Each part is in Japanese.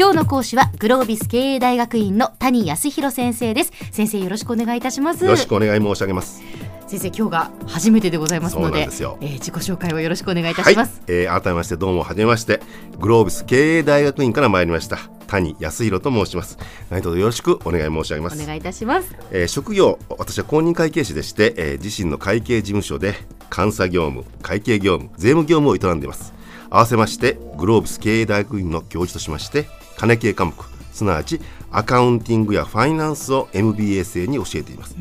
今日の講師はグロービス経営大学院の谷康弘先生です。先生よろしくお願いいたします。よろしくお願い申し上げます。先生今日が初めてでございますのででえー、自己紹介をよろしくお願いいたします、はい、えー、改めましてどうもはじめましてグロービス経営大学院から参りました谷康弘と申します。何卒よろしくお願い申し上げます。お願いいたします、えー、職業私は公認会計士でして、えー、自身の会計事務所で監査業務会計業務税務業務を営んでいます。合わせましてグロービス経営大学院の教授としまして金系科目すなわちアカウンティングやファイナンスを MBA 生に教えています、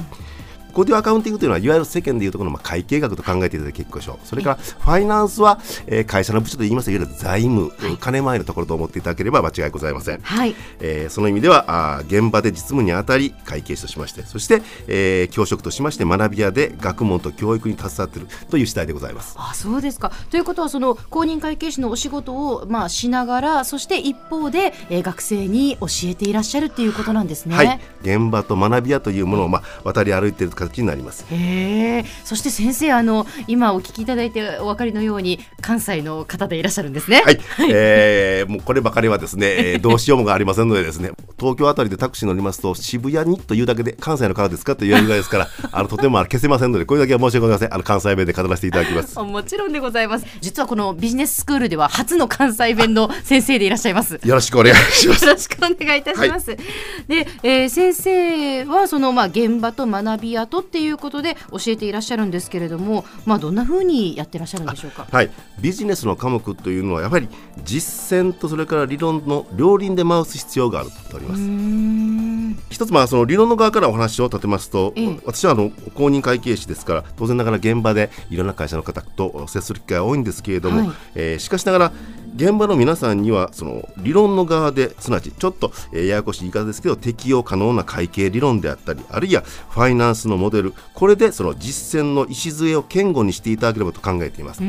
ここでアカウンティングというのはいわゆる世間でいうところのまあ会計学と考えていただいて結構でしょう。それからファイナンスは、えー、会社の部署で言いますといわゆる財務、はい、金回りのところと思っていただければ間違いございません、はい。えー、その意味ではあ現場で実務にあたり会計士としましてそして、えー、教職としまして学び屋で学問と教育に携わっているという次第でございます。あそうですか。ということはその公認会計士のお仕事を、まあ、しながらそして一方で、えー、学生に教えていらっしゃるっていうことなんですね。はい。現場と学び屋というものを、まあ、渡り歩いている形になります。へそして先生あの今お聞きいただいてお分かりのように関西の方でいらっしゃるんですね。はい、えー、もうこればかりはですね どうしようもがありませんのでですね東京あたりでタクシー乗りますと渋谷にというだけで関西の方ですかと言われるぐらいですから あのとても消せませんのでこれだけは申し訳ございません。あの関西弁で語らせていただきます。もちろんでございます。実はこのビジネススクールでは初の関西弁の先生でいらっしゃいます。よろしくお願いします。よろしくお願いいたします、はい、で、えー、先生はそのまあ現場と学び跡っとっていうことで教えていらっしゃるんです。けれども、まあ、どんなふうにやってらっしゃるんでしょうか、はい、ビジネスの科目というのはやはり実践とそれから理論の両輪で回す。必要があるとおります。一つまあその理論の側からお話を立てます。と、ええ、私はあの公認会計士です。から当然ながら現場でいろんな会社の方と接す。る機会が多いんですけれども、はい、えー、しかしながら現場の皆さんにはその理論の側ですなわちちょっと、えー、ややこしい言い方ですけど適用可能な会計理論であったりあるいはファイナンスのモデルこれでその実践の礎を堅固にしていただければと考えています。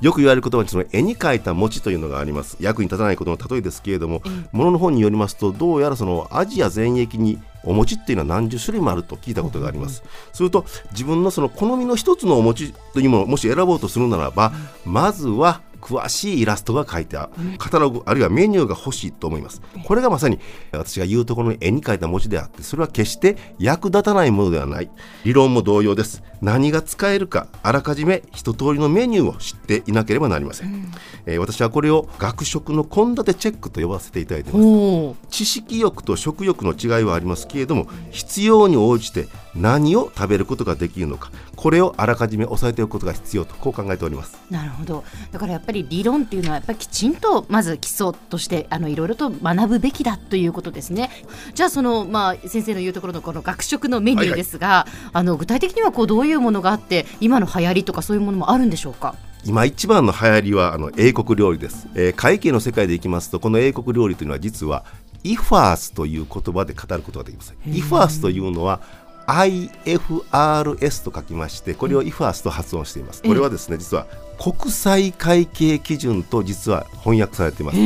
よく言われる言葉にその絵に描いた餅というのがあります。役に立たないことの例えですけれども、ものの本によりますとどうやらそのアジア全域にお餅っていうのは何十種類もあると聞いたことがあります。すると自分のその好みの一つのお餅というものをもし選ぼうとするならば、まずは詳しいイラストが書いてあるカタログあるいはメニューが欲しいと思います。これがまさに私が言うところの絵に描いた文字であってそれは決して役立たないものではない。理論も同様です。何が使えるかあらかじめ一通りのメニューを知っていなければなりません、うん、えー、私はこれを学食の献立チェックと呼ばせていただいています。知識欲と食欲の違いはありますけれども必要に応じて何を食べることができるのかこれをあらかじめ押さえておくことが必要とこう考えております。なるほど。だからやっぱり理論っていうのはやっぱりきちんとまず基礎としてあのいろいろと学ぶべきだということですね。じゃあそのまあ先生の言うところのこの学食のメニューですが、はいはい、あの具体的にはこうどういうものがあって今の流行りとかそういうものもあるんでしょうか？今一番の流行りはあの英国料理です、えー、会計の世界でいきますとこの英国料理というのは実はイファースという言葉で語ることができます。イファースというのは IFRS と書きましてこれを IFRS と発音しています、これはですね実は国際会計基準と実は翻訳されています。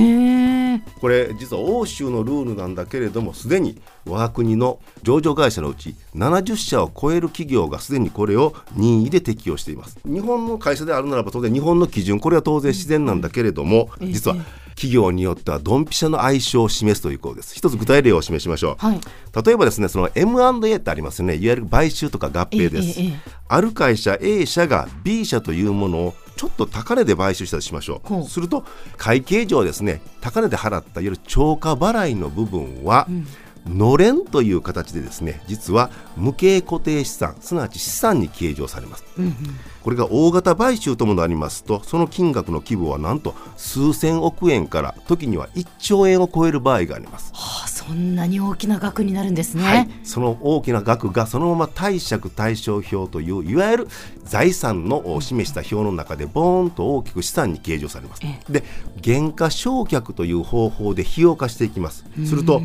これ実は欧州のルールなんだけれどもすでに我が国の上場会社のうち70社を超える企業がすでにこれを任意で適用しています。日本の会社であるならば当然日本の基準これは当然自然なんだけれども実は企業によってはドンピシャの相性を示すということです。一つ具体例を示しましょう、はい、例えばですねその M&A ってありますよね。いわゆる買収とか合併です、ある会社 A 社が B 社というものをちょっと高値で買収したとしましょう。すると会計上ですね高値で払ったいわゆる超過払いの部分は、うんのれんという形でですね実は無形固定資産すなわち資産に計上されます、うんうん、これが大型買収ともなりますとその金額の規模はなんと数千億円から時には1兆円を超える場合があります、はあ、そんなに大きな額になるんですね、はい、その大きな額がそのまま貸借対照表といういわゆる財産の示した表の中でボーンと大きく資産に計上されます、で減価償却という方法で費用化していきます。すると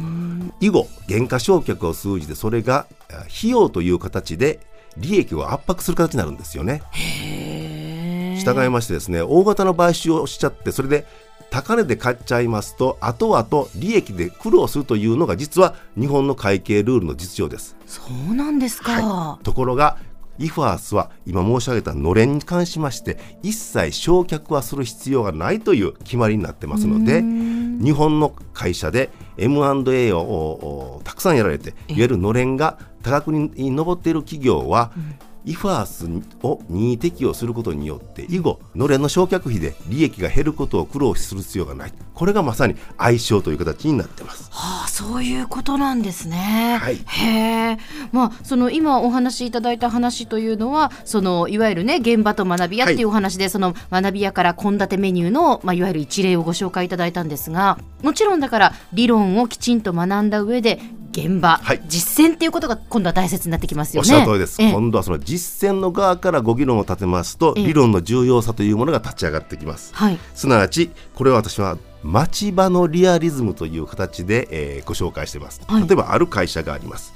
以後減価償却を数字でそれが費用という形で利益を圧迫する形になるんですよね。従いましてですね大型の買収をしちゃってそれで高値で買っちゃいますと後々利益で苦労するというのが実は日本の会計ルールの実情です。そうなんですか、はい、ところがイファースは今申し上げたのれんに関しまして一切焼却はする必要がないという決まりになってますので日本の会社で M&A をたくさんやられていわゆるのれんが多額に上っている企業は、イファースを任意適用することによって以後のれんの焼却費で利益が減ることを苦労する必要がない。これがまさに相性という形になってます。はあ、そういうことなんですね。はい、へえ、まあその今お話しいただいた話というのはそのいわゆるね現場と学び屋っていうお話で、はい、その学び屋から献立メニューのまあいわゆる一例をご紹介いただいたんですが、もちろんだから理論をきちんと学んだ上で現場、はい、実践っていうことが今度は大切になってきますよね。おっしゃる通りです。今度はその実践の側からご議論を立てますと、理論の重要さというものが立ち上がってきます。はい、すなわちこれは私は町場のリアリズムという形で、えー、ご紹介しています。例えばある会社があります。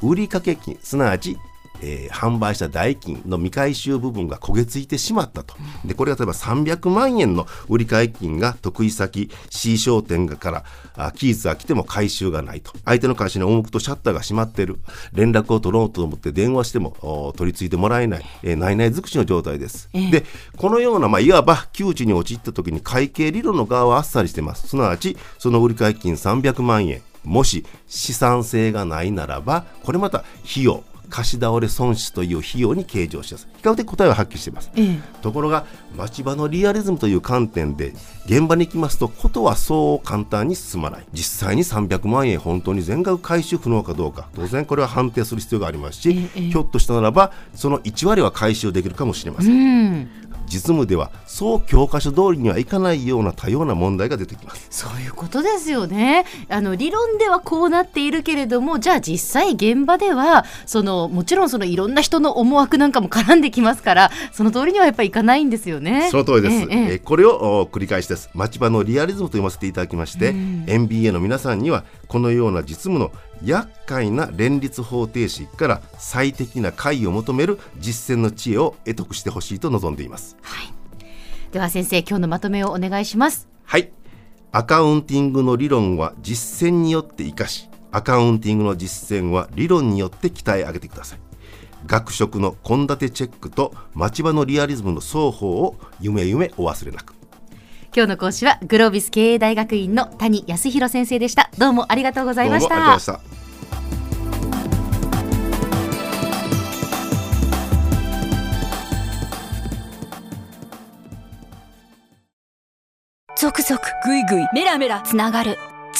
売掛金すなわちえー、販売した代金の未回収部分が焦げついてしまったと。で、これが例えば300万円の売買金が得意先 C 商店からあ期日が来ても回収がないと。相手の会社に重くとシャッターが閉まっている。連絡を取ろうと思って電話しても取り付いてもらえない。えー、内々尽くしの状態です。えー、で、このような、まあ、いわば窮地に陥った時に会計理論の側はあっさりしてます。すなわち、その売買金300万円。もし資産性がないならば、これまた費用、貸し倒れ損失という費用に計上します比較的答えははっきりしています、ええ、ところが町場のリアリズムという観点で現場に行きますとことはそう簡単に進まない。実際に300万円本当に全額回収不能かどうか。当然これは判定する必要がありますし、え、ひょっとしたならばその1割は回収できるかもしれません。実務ではそう教科書通りにはいかないような多様な問題が出てきます。そういうことですよね。あの理論ではこうなっているけれどもじゃあ実際現場ではそのもちろんそのいろんな人の思惑なんかも絡んできますからその通りにはやっぱりいかないんですよね。その通りです、えええこれを繰り返しです町場のリアリズムと読ませていただきまして、うん、MBA の皆さんにはこのような実務の厄介な連立方程式から最適な解を求める実践の知恵を得得してほしいと望んでいます、はい、では先生今日のまとめをお願いします。はい。アカウンティングの理論は実践によって生かしアカウンティングの実践は理論によって鍛え上げてください。学食の献立チェックと町場のリアリズムの双方を夢夢お忘れなく。今日の講師はグロービス経営大学院の谷康弘先生でした。どうもありがとうございました。ゾクゾクぐいぐいメラメラつながる